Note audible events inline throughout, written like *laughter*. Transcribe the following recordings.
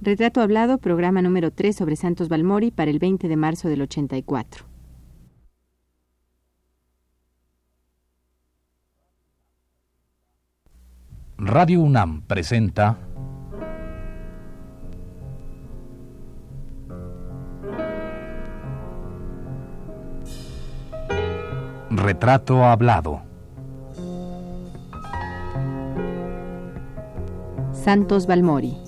Retrato Hablado, programa número 3 sobre Santos Balmori para el 20 de marzo del 84. Radio UNAM presenta Retrato Hablado. Santos Balmori.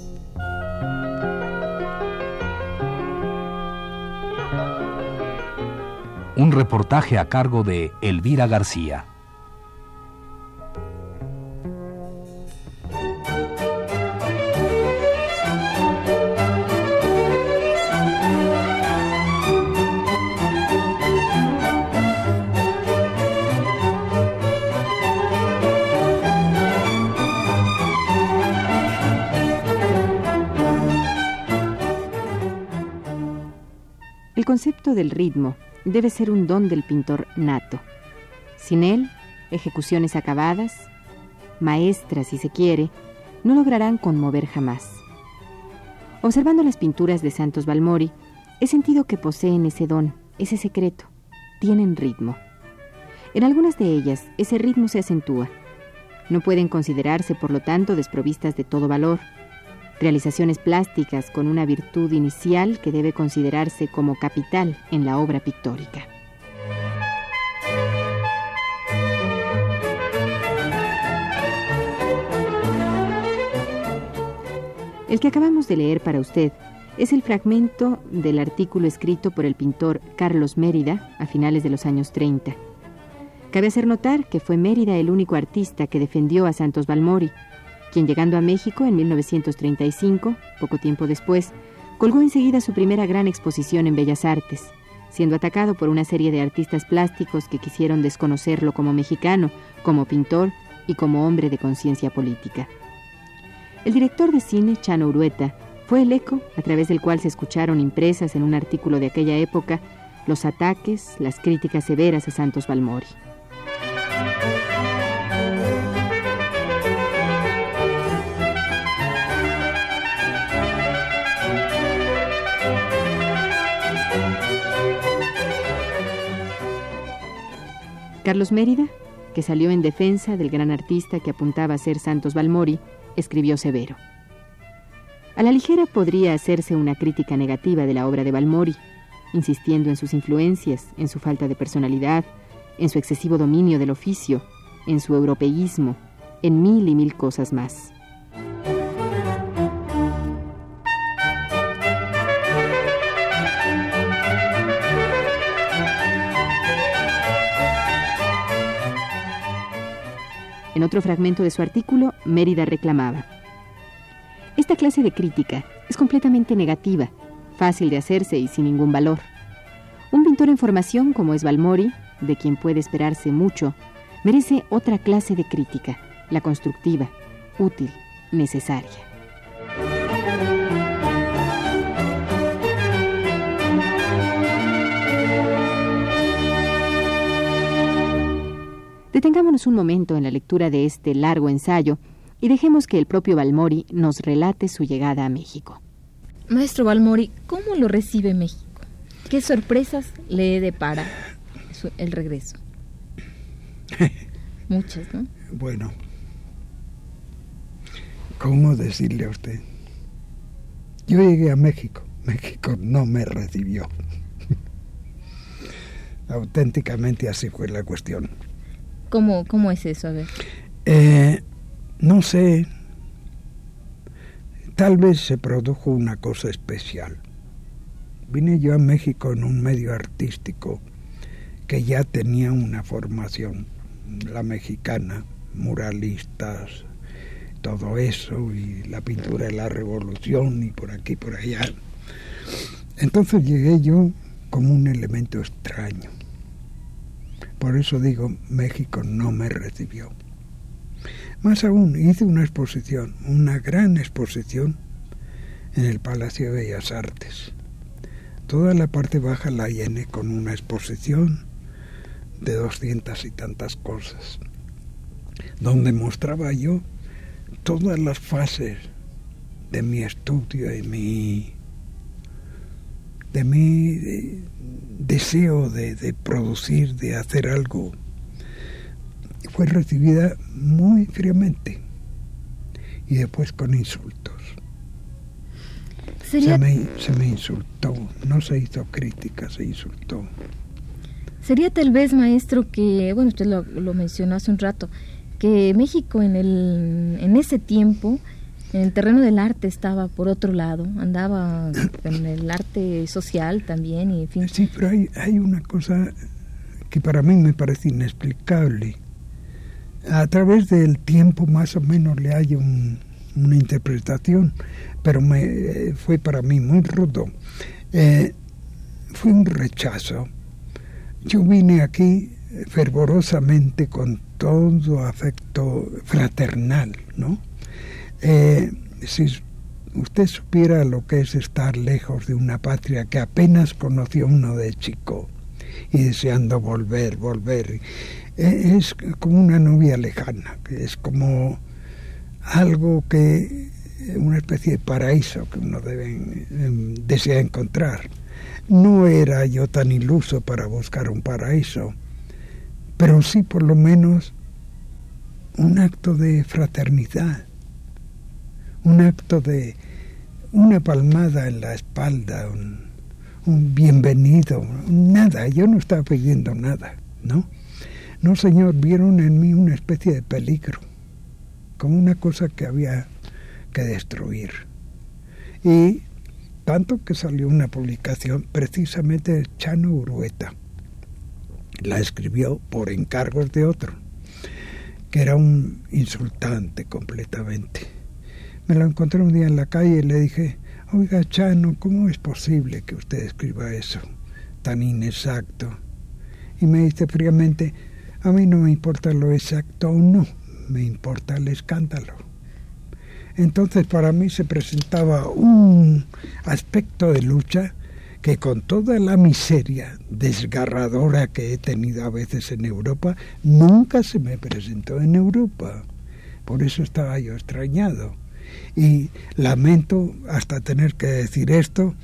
Un reportaje a cargo de Elvira García. El concepto del ritmo debe ser un don del pintor nato. Sin él, ejecuciones acabadas, maestras si se quiere, no lograrán conmover jamás. Observando las pinturas de Santos Balmori, he sentido que poseen ese don, ese secreto, tienen ritmo. En algunas de ellas, ese ritmo se acentúa. No pueden considerarse, por lo tanto, desprovistas de todo valor, realizaciones plásticas con una virtud inicial que debe considerarse como capital en la obra pictórica. El que acabamos de leer para usted es el fragmento del artículo escrito por el pintor Carlos Mérida a finales de los años 30. Cabe hacer notar que fue Mérida el único artista que defendió a Santos Balmori, quien llegando a México en 1935, poco tiempo después, colgó enseguida su primera gran exposición en Bellas Artes, siendo atacado por una serie de artistas plásticos que quisieron desconocerlo como mexicano, como pintor y como hombre de conciencia política. El director de cine, Chano Urueta, fue el eco a través del cual se escucharon impresas en un artículo de aquella época los ataques, las críticas severas a Santos Balmori. Carlos Mérida, que salió en defensa del gran artista que apuntaba a ser Santos Balmori, escribió severo. A la ligera podría hacerse una crítica negativa de la obra de Balmori, insistiendo en sus influencias, en su falta de personalidad, en su excesivo dominio del oficio, en su europeísmo, en mil y mil cosas más. En otro fragmento de su artículo, Mérida reclamaba, Esta clase de crítica es completamente negativa, fácil de hacerse y sin ningún valor. Un pintor en formación como es Balmori, de quien puede esperarse mucho, merece otra clase de crítica, la constructiva, útil, necesaria. Detengámonos un momento en la lectura de este largo ensayo y dejemos que el propio Balmori nos relate su llegada a México. Maestro Balmori, ¿cómo lo recibe México? ¿Qué sorpresas le depara el regreso? *laughs* Muchas, ¿no? Bueno, ¿cómo decirle a usted? Yo llegué a México, México no me recibió. *laughs* Auténticamente así fue la cuestión. ¿Cómo, cómo es eso? A ver. Eh, no sé. Tal vez se produjo una cosa especial. Vine yo a México en un medio artístico que ya tenía una formación, la mexicana, muralistas, todo eso, y la pintura de la revolución, y por aquí, por allá. Entonces llegué yo como un elemento extraño. Por eso digo, México no me recibió. Más aún, hice una exposición, una gran exposición, en el Palacio de Bellas Artes. Toda la parte baja la llené con una exposición de doscientas y tantas cosas, donde mostraba yo todas las fases de mi estudio y mi de mi deseo de, de, producir, de hacer algo, fue recibida muy fríamente y después con insultos. Se me, se me insultó, no se hizo crítica, se insultó. Sería tal vez, maestro, que, bueno, usted lo, lo mencionó hace un rato, que México en, el, en ese tiempo, en el terreno del arte estaba por otro lado, andaba *coughs* en el arte social también y en fin. Sí, pero hay, hay una cosa que para mí me parece inexplicable. A través del tiempo más o menos le hay un, una interpretación, pero me, fue para mí muy rudo. Eh, fue un rechazo. Yo vine aquí fervorosamente con todo afecto fraternal, ¿no? Eh, si usted supiera lo que es estar lejos de una patria que apenas conoció uno de chico y deseando volver, volver, eh, es como una novia lejana, es como algo que una especie de paraíso que uno debe, em, desea encontrar. No era yo tan iluso para buscar un paraíso, pero sí por lo menos un acto de fraternidad, un acto de una palmada en la espalda, un, bienvenido, nada, yo no estaba pidiendo nada, ¿no? No, señor, vieron en mí una especie de peligro como una cosa que había que destruir. Y tanto que salió una publicación precisamente de Chano Urueta. La escribió por encargos de otro, que era un insultante completamente. Me lo encontré un día en la calle y le dije, oiga Chano, ¿cómo es posible que usted escriba eso tan inexacto? Y me dice fríamente, a mí no me importa lo exacto o no, me importa el escándalo. Entonces para mí se presentaba un aspecto de lucha que con toda la miseria desgarradora que he tenido a veces en Europa, nunca se me presentó en Europa. Por eso estaba yo extrañado. Y lamento hasta tener que decir esto,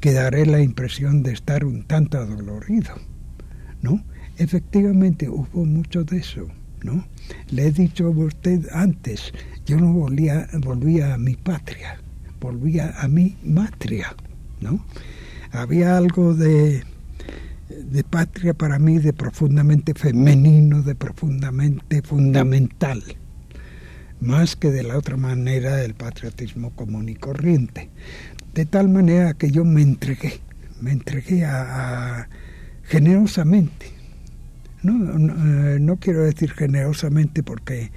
que daré la impresión de estar un tanto adolorido. ¿No? Efectivamente hubo mucho de eso. ¿no? Le he dicho a usted antes, yo no volvía, volvía a mi patria, volvía a mi matria, ¿no? Había algo de, de patria para mí de profundamente femenino, de profundamente fundamental, más que de la otra manera del patriotismo común y corriente. De tal manera que yo me entregué, me entregué a generosamente no, eh, no, quiero decir generosamente porque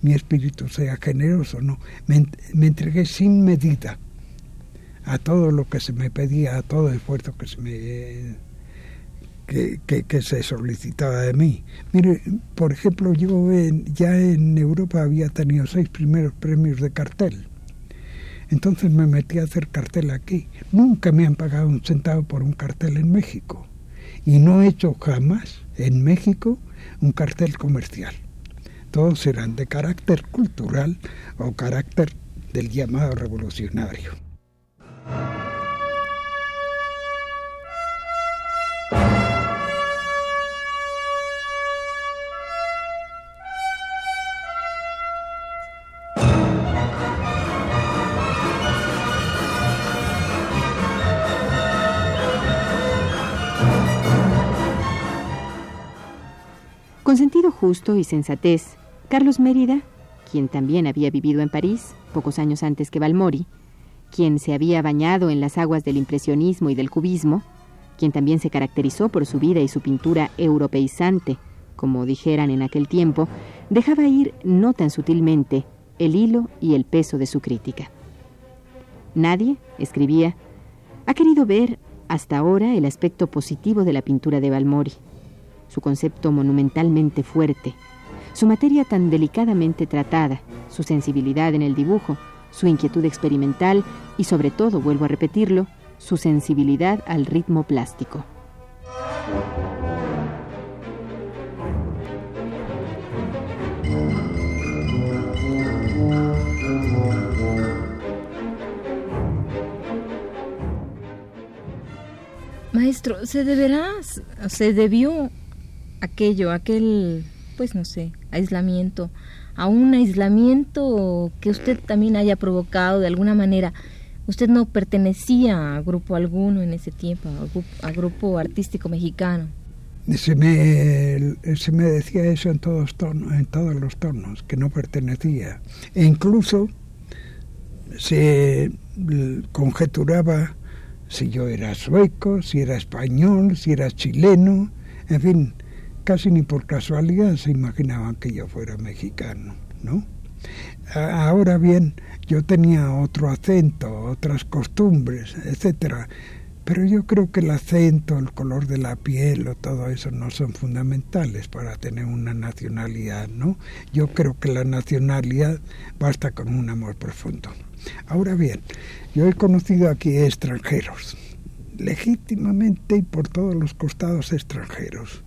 mi espíritu sea generoso, no. Me, entregué sin medida a todo lo que se me pedía, a todo esfuerzo que se me que, se solicitaba de mí. Mire, por ejemplo, yo ya en Europa había tenido seis primeros premios de cartel. Entonces me metí a hacer cartel aquí. Nunca me han pagado un centavo por un cartel en México. Y no he hecho jamás en México un cartel comercial. Todos serán de carácter cultural o carácter del llamado revolucionario. Justo y sensatez, Carlos Mérida, quien también había vivido en París pocos años antes que Balmori, quien se había bañado en las aguas del impresionismo y del cubismo, quien también se caracterizó por su vida y su pintura europeizante, como dijeran en aquel tiempo, dejaba ir no tan sutilmente el hilo y el peso de su crítica. Nadie, escribía, ha querido ver hasta ahora el aspecto positivo de la pintura de Balmori su concepto monumentalmente fuerte, su materia tan delicadamente tratada, su sensibilidad en el dibujo, su inquietud experimental y sobre todo, vuelvo a repetirlo, su sensibilidad al ritmo plástico. Maestro, ¿se deberá, se debió aquello, aquel, pues no sé, aislamiento, a un aislamiento que usted también haya provocado de alguna manera? Usted no pertenecía a grupo alguno en ese tiempo, a grupo, artístico mexicano. Se me, se me decía eso en todos, tonos, en todos los tonos, que no pertenecía. E incluso se conjeturaba si yo era sueco, si era español, si era chileno, en fin, casi ni por casualidad se imaginaban que yo fuera mexicano, ¿no? Ahora bien, yo tenía otro acento, otras costumbres, etcétera, pero yo creo que el acento, el color de la piel o todo eso no son fundamentales para tener una nacionalidad, ¿no? Yo creo que la nacionalidad basta con un amor profundo. Ahora bien, yo he conocido aquí extranjeros, legítimamente y por todos los costados extranjeros,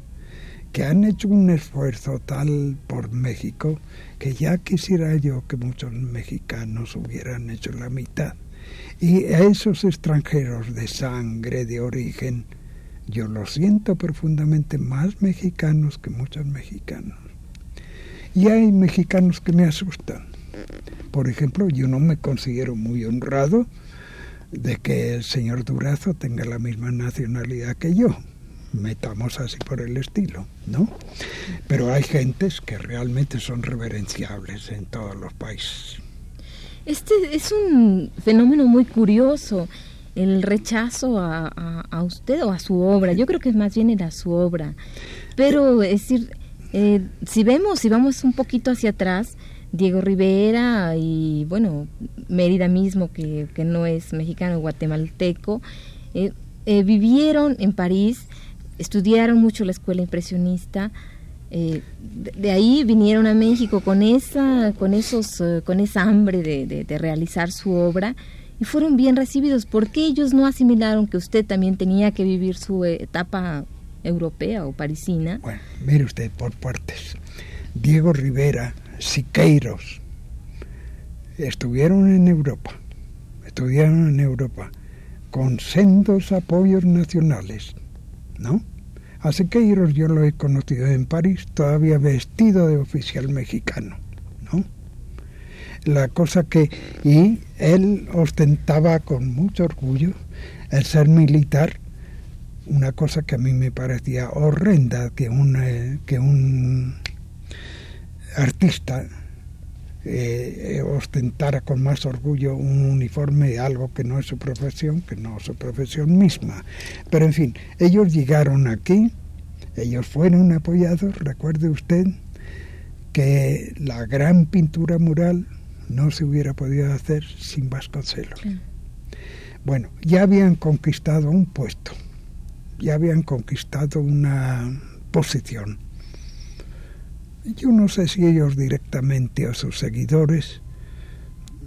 que han hecho un esfuerzo tal por México que ya quisiera yo que muchos mexicanos hubieran hecho la mitad. Y a esos extranjeros de sangre, de origen, yo los siento profundamente más mexicanos que muchos mexicanos. Y hay mexicanos que me asustan por ejemplo, yo no me considero muy honrado de que el señor Durazo tenga la misma nacionalidad que yo. Metamos así por el estilo, ¿no? Pero hay gentes que realmente son reverenciables en todos los países. Este es un fenómeno muy curioso, el rechazo a, usted o a su obra. Yo creo que más bien era su obra. Pero, es decir, eh, si vemos, si vamos un poquito hacia atrás, Diego Rivera y bueno, Mérida mismo, que, no es mexicano, guatemalteco, eh, eh, vivieron en París, estudiaron mucho la escuela impresionista, eh, de, ahí vinieron a México con esa, con esos, con esa hambre de, de, realizar su obra y fueron bien recibidos. porque ellos no asimilaron que usted también tenía que vivir su etapa europea o parisina? Bueno, mire usted por partes. Diego Rivera Siqueiros, estuvieron en Europa, estuvieron en Europa con sendos apoyos nacionales, ¿no? A Siqueiros yo lo he conocido en París, todavía vestido de oficial mexicano, ¿no? La cosa que, y él ostentaba con mucho orgullo el ser militar, una cosa que a mí me parecía horrenda que un, que un artista eh, ostentara con más orgullo un uniforme, algo que no es su profesión, que no es su profesión misma. Pero en fin, ellos llegaron aquí, ellos fueron apoyados, recuerde usted que la gran pintura mural no se hubiera podido hacer sin Vasconcelos. Bueno, ya habían conquistado un puesto, ya habían conquistado una posición yo no sé si ellos directamente o sus seguidores,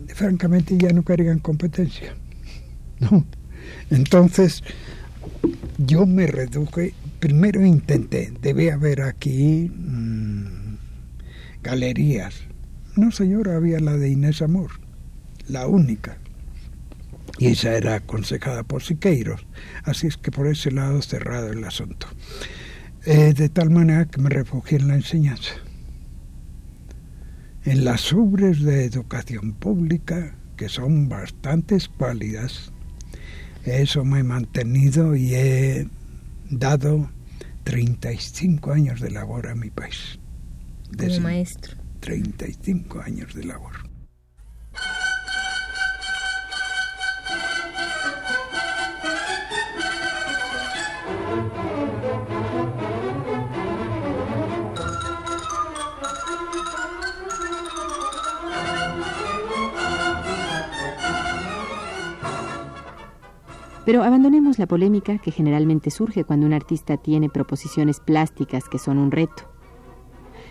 francamente ya no querían competencia. *laughs* ¿no? Entonces, yo me reduje, primero intenté, debe haber aquí mm, galerías. No, señora, había la de Inés Amor, la única. Y esa era aconsejada por Siqueiros. Así es que por ese lado cerrado el asunto. Eh, de tal manera que me refugié en la enseñanza en las ubres de educación pública, que son bastante pálidas. Eso me he mantenido y he dado 35 años de labor a mi país. Como maestro. 35 años de labor. Pero abandonemos la polémica que generalmente surge cuando un artista tiene proposiciones plásticas que son un reto.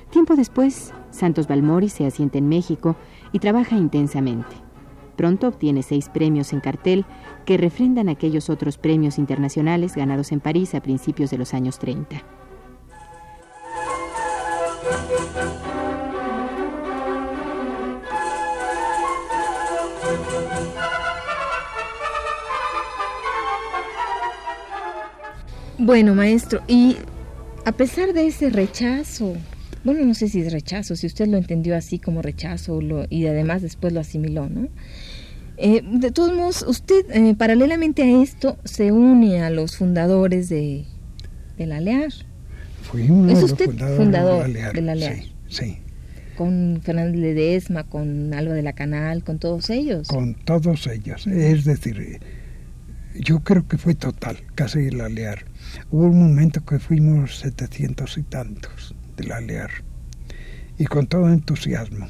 Tiempo después, Santos Balmori se asienta en México y trabaja intensamente. Pronto obtiene seis premios en cartel que refrendan aquellos otros premios internacionales ganados en París a principios de los años 30. Bueno, maestro, y a pesar de ese rechazo, bueno, no sé si es rechazo, si usted lo entendió así como rechazo y además después lo asimiló, ¿no? Eh, de todos modos, usted eh, paralelamente a esto se une a los fundadores de, de la LEAR. Fui uno ¿Es de los usted fundadores fundador de la LEAR. de la LEAR? Sí, sí, Con Fernández Ledesma, con Alba de la Canal, con todos ellos. con todos ellos. Es decir, yo creo que fue total, casi la LEAR. Hubo un momento que fuimos setecientos y tantos de la LEAR y con todo entusiasmo.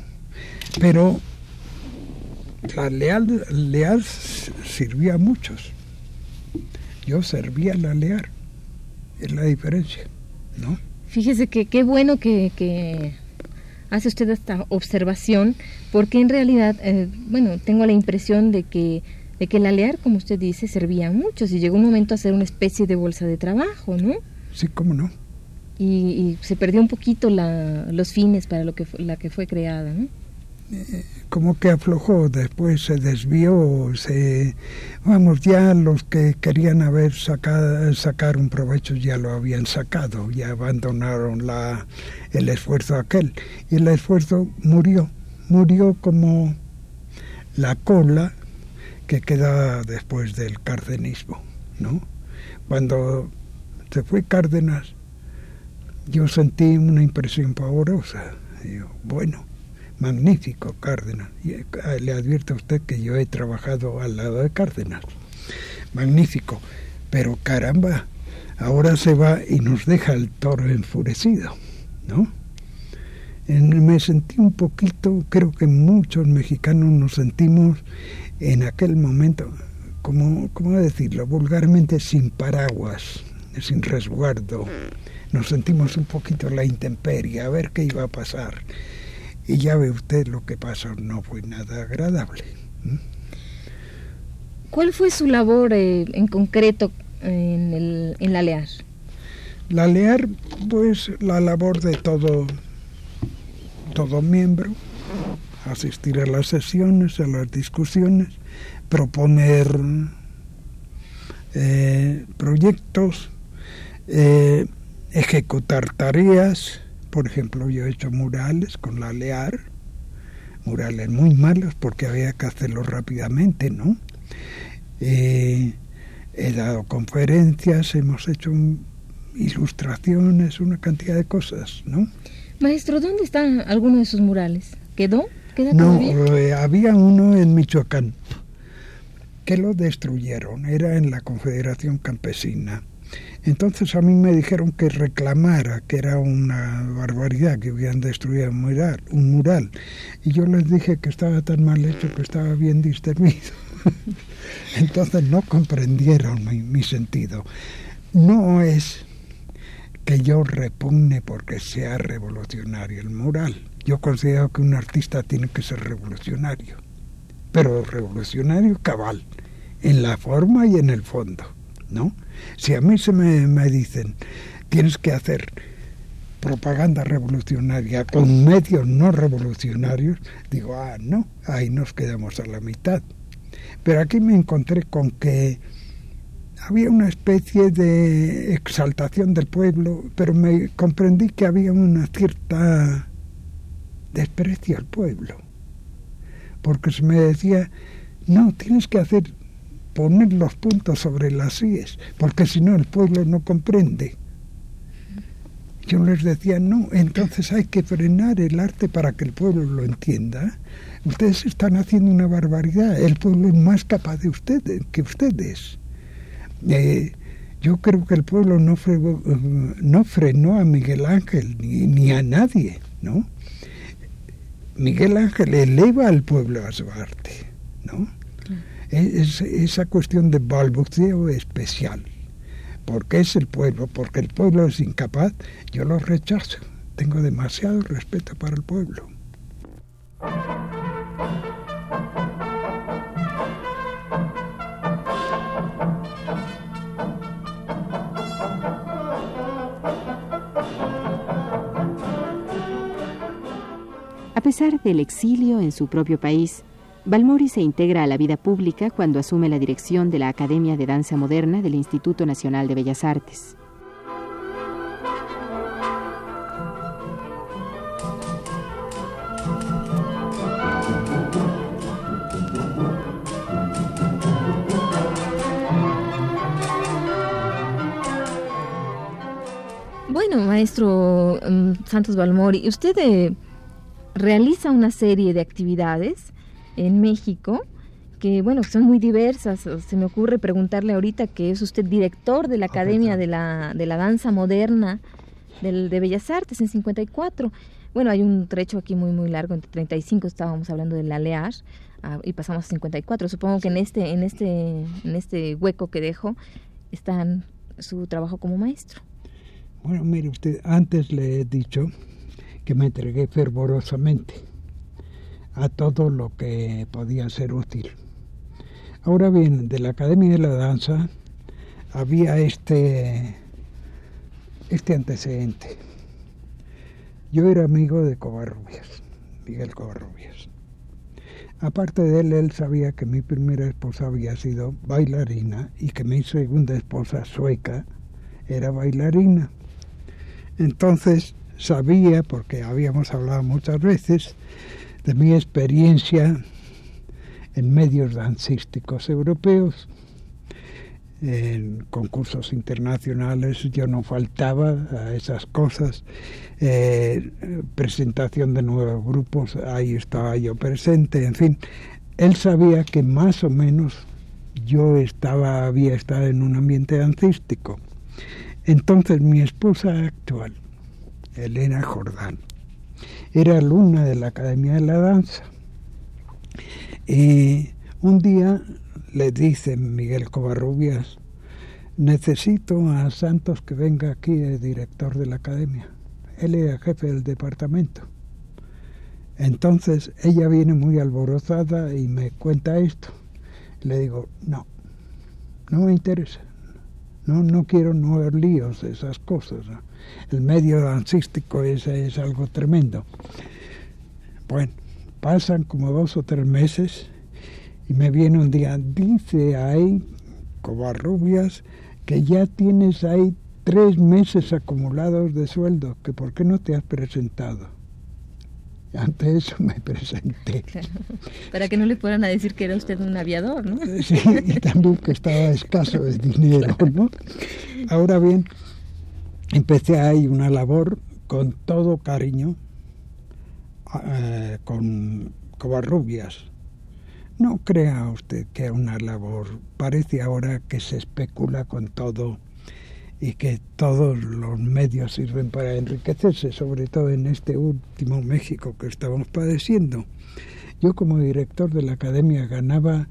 Pero la leal, LEAR sirvió a muchos. Yo servía a la LEAR, es la diferencia, ¿no? Fíjese que qué bueno que, que hace usted esta observación, porque en realidad, eh, bueno, tengo la impresión de que, de que la LEAR, como usted dice, servía a muchos y llegó un momento a ser una especie de bolsa de trabajo, ¿no? Sí, cómo no. Y, y se perdió un poquito la, los fines para lo que la que fue creada, ¿no? como que aflojó, después se desvió, se vamos, ya los que querían haber sacado sacar un provecho ya lo habían sacado, ya abandonaron la el esfuerzo aquel y el esfuerzo murió, murió como la cola que queda después del cardenismo, ¿no? Cuando se fue Cárdenas, yo sentí una impresión pavorosa. Digo, bueno, magnífico Cárdenas. Eh, le advierto a usted que yo he trabajado al lado de Cárdenas. Magnífico. Pero caramba, ahora se va y nos deja el toro enfurecido, ¿no? Me sentí un poquito, creo que muchos mexicanos nos sentimos en aquel momento, como, ¿cómo decirlo? Vulgarmente sin paraguas, sin resguardo. Nos sentimos un poquito la intemperie, a ver qué iba a pasar. Y ya ve usted lo que pasó, no fue nada agradable. ¿Cuál fue su labor eh, en concreto en, el, en la LEAR? La LEAR, pues la labor de todo, todo miembro, asistir a las sesiones, a las discusiones, proponer eh, proyectos, eh, ejecutar tareas. Por ejemplo, yo he hecho murales con la LEAR, murales muy malos porque había que hacerlos rápidamente, ¿no? Eh, he dado conferencias, hemos hecho ilustraciones, una cantidad de cosas, ¿no? Maestro, ¿dónde está alguno de sus murales? ¿Quedó? ¿Queda No, eh, había uno en Michoacán que lo destruyeron, era en la Confederación Campesina. Entonces a mí me dijeron que reclamara que era una barbaridad que hubieran destruido un mural, un mural. Y yo les dije que estaba tan mal hecho que estaba bien distribuido. *laughs* Entonces no comprendieron mi, mi sentido. No es que yo repugne porque sea revolucionario el mural. Yo considero que un artista tiene que ser revolucionario, pero revolucionario cabal, en la forma y en el fondo, ¿no? Si a mí se me, me dicen, tienes que hacer propaganda revolucionaria con medios no revolucionarios, digo, ah, no, ahí nos quedamos a la mitad. Pero aquí me encontré con que había una especie de exaltación del pueblo, pero me comprendí que había una cierta desprecio al pueblo. Porque se me decía, no, tienes que hacer, poner los puntos sobre las íes, porque si no el pueblo no comprende. Yo les decía, no, entonces hay que frenar el arte para que el pueblo lo entienda. Ustedes están haciendo una barbaridad, el pueblo es más capaz de ustedes que ustedes. Eh, yo creo que el pueblo no, fregó- eh, no frenó a Miguel Ángel ni, ni a nadie, ¿no? Miguel Ángel eleva al pueblo a su arte, ¿no? Es, esa cuestión de balbuceo especial. Porque es el pueblo, porque el pueblo es incapaz, yo lo rechazo. Tengo demasiado respeto para el pueblo. A pesar del exilio en su propio país, Balmori se integra a la vida pública cuando asume la dirección de la Academia de Danza Moderna del Instituto Nacional de Bellas Artes. Bueno, maestro mm, Santos Balmori, usted eh, realiza una serie de actividades en México que, bueno, son muy diversas. Se me ocurre preguntarle ahorita que es usted director de la Academia de la, de la Danza Moderna del, de Bellas Artes en 54. Bueno, hay un trecho aquí muy, muy largo, entre 35 estábamos hablando de la LEAR ah, y pasamos a 54. Supongo que en este, en este, en este hueco que dejo está su trabajo como maestro. Bueno, mire usted, antes le he dicho que me entregué fervorosamente a todo lo que podía ser útil. Ahora bien, de la Academia de la Danza había este, este antecedente. Yo era amigo de Covarrubias, Miguel Covarrubias. Aparte de él, él sabía que mi primera esposa había sido bailarina y que mi segunda esposa sueca era bailarina. Entonces sabía, porque habíamos hablado muchas veces, de mi experiencia en medios dancísticos europeos, en concursos internacionales yo no faltaba a esas cosas, presentación de nuevos grupos, ahí estaba yo presente, en fin, él sabía que más o menos yo estaba, había estado en un ambiente dancístico. Entonces mi esposa actual, Elena Jordán, era alumna de la Academia de la Danza. Y un día le dice Miguel Covarrubias, necesito a Santos que venga aquí, el director de la academia. Él era jefe del departamento. Entonces ella viene muy alborozada y me cuenta esto. Le digo, no, no me interesa. No, no quiero nuevos líos, esas cosas. El medio dancístico es, es algo tremendo. Bueno, pasan como dos o tres meses y me viene un día, dice ahí, Covarrubias, que ya tienes ahí tres meses acumulados de sueldo, que por qué no te has presentado. Ante eso me presenté. *laughs* Para que no le fueran a decir que era usted un aviador, ¿no? *laughs* Sí, y también que estaba escaso de dinero, ¿no? Ahora bien, empecé ahí una labor con todo cariño, eh, con Covarrubias. No crea usted que es una labor. Parece ahora que se especula con todo y que todos los medios sirven para enriquecerse, sobre todo en este último México que estamos padeciendo. Yo como director de la academia ganaba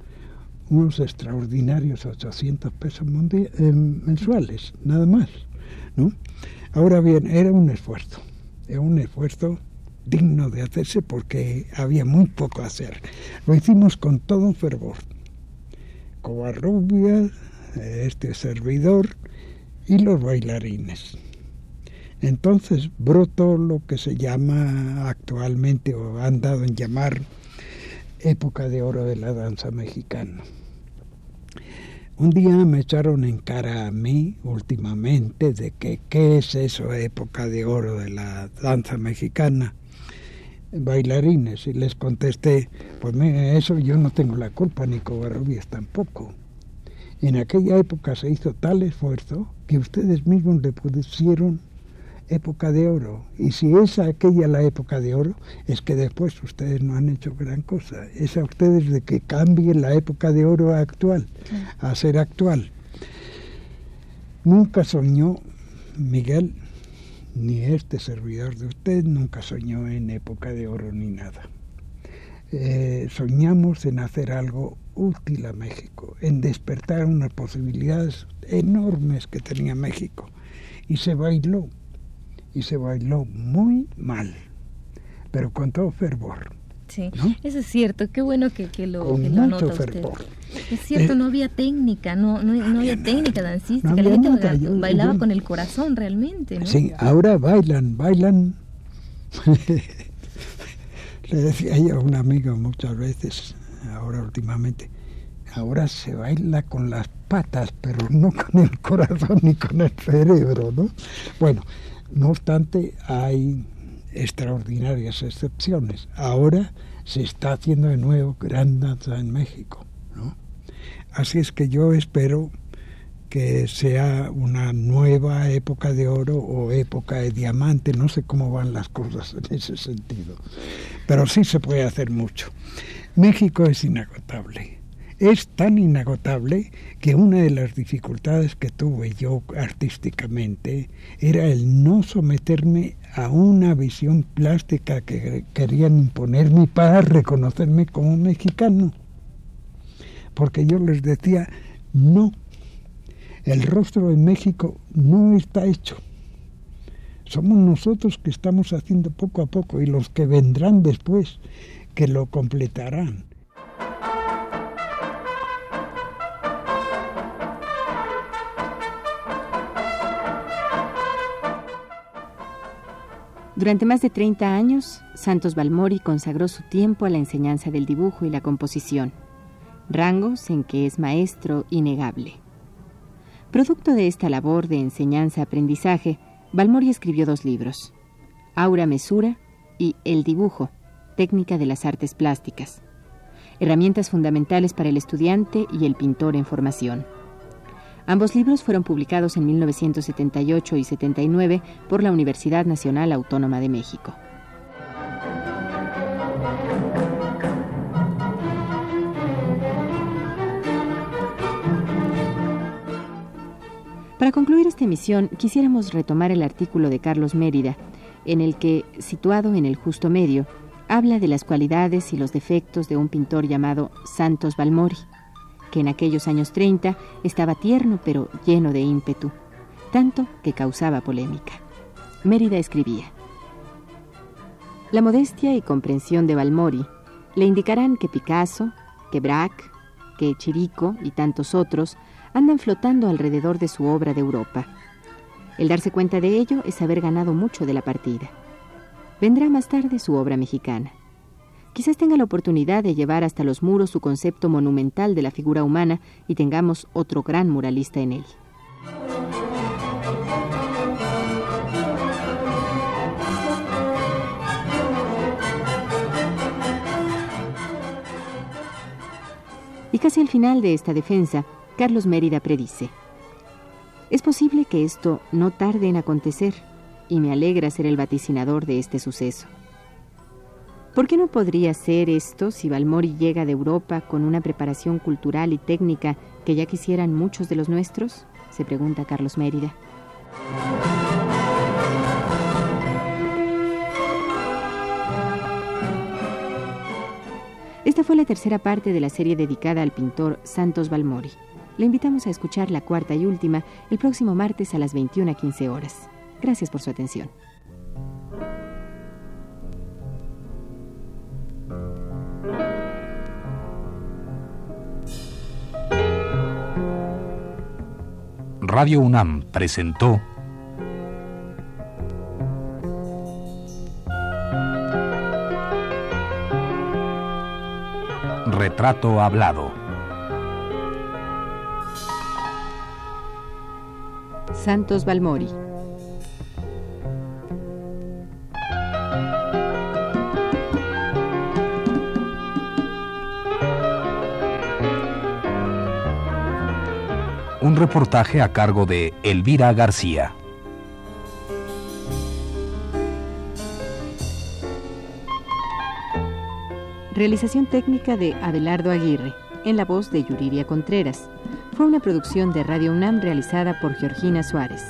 unos extraordinarios 800 pesos eh, mensuales, nada más. ¿no? Ahora bien, era un esfuerzo, era un esfuerzo digno de hacerse porque había muy poco a hacer. Lo hicimos con todo fervor. Covarrubias, este servidor, y los bailarines. Entonces brotó lo que se llama actualmente o han dado en llamar época de oro de la danza mexicana. Un día me echaron en cara a mí últimamente de que qué es eso época de oro de la danza mexicana bailarines y les contesté pues eso yo no tengo la culpa ni Covarrubias tampoco en aquella época se hizo tal esfuerzo que ustedes mismos le pusieron época de oro. Y si es aquella la época de oro, es que después ustedes no han hecho gran cosa. Es a ustedes de que cambien la época de oro actual, a ser actual. Nunca soñó Miguel, ni este servidor de usted, nunca soñó en época de oro ni nada. Eh, soñamos en hacer algo útil a México, en despertar unas posibilidades enormes que tenía México. Y se bailó, y se bailó muy mal, pero con todo fervor. Sí, eso es cierto, qué bueno que, lo, que lo nota usted. Es cierto, eh, no había técnica, no, no, había, técnica dancística, la gente bailaba con el corazón realmente. Sí, ahora bailan, bailan. *laughs* Le decía yo a un amigo muchas veces, ahora últimamente, ahora se baila con las patas, pero no con el corazón ni con el cerebro, ¿no? Bueno, no obstante, hay extraordinarias excepciones. Ahora se está haciendo de nuevo gran danza en México, ¿no? Así es que yo espero que sea una nueva época de oro o época de diamante, no sé cómo van las cosas en ese sentido, pero sí se puede hacer mucho. México es inagotable. Es tan inagotable que una de las dificultades que tuve yo artísticamente era el no someterme a una visión plástica que querían imponerme para reconocerme como mexicano. Porque yo les decía, no, el rostro de México no está hecho. Somos nosotros que estamos haciendo poco a poco y los que vendrán después que lo completarán. Durante más de 30 años, Santos Balmori consagró su tiempo a la enseñanza del dibujo y la composición, rangos en que es maestro innegable. Producto de esta labor de enseñanza-aprendizaje, Balmori escribió dos libros, Aura Mesura y El dibujo, técnica de las artes plásticas, herramientas fundamentales para el estudiante y el pintor en formación. Ambos libros fueron publicados en 1978 y 79 por la Universidad Nacional Autónoma de México. Para concluir esta emisión, quisiéramos retomar el artículo de Carlos Mérida, en el que, situado en el justo medio, habla de las cualidades y los defectos de un pintor llamado Santos Balmori, que en aquellos años 30 estaba tierno pero lleno de ímpetu, tanto que causaba polémica. Mérida escribía, La modestia y comprensión de Balmori le indicarán que Picasso, que Braque, que Chirico y tantos otros andan flotando alrededor de su obra de Europa. El darse cuenta de ello es haber ganado mucho de la partida. Vendrá más tarde su obra mexicana. Quizás tenga la oportunidad de llevar hasta los muros su concepto monumental de la figura humana y tengamos otro gran muralista en él. Y casi al final de esta defensa, Carlos Mérida predice. Es posible que esto no tarde en acontecer y me alegra ser el vaticinador de este suceso. ¿Por qué no podría ser esto si Balmori llega de Europa con una preparación cultural y técnica que ya quisieran muchos de los nuestros? se pregunta Carlos Mérida. Esta fue la tercera parte de la serie dedicada al pintor Santos Balmori. Le invitamos a escuchar la cuarta y última el próximo martes a las 21.15 horas. Gracias por su atención. Radio UNAM presentó Retrato Hablado. Santos Balmori. Un reportaje a cargo de Elvira García. Realización técnica de Abelardo Aguirre, en la voz de Yuriria Contreras. Fue una producción de Radio UNAM realizada por Georgina Suárez.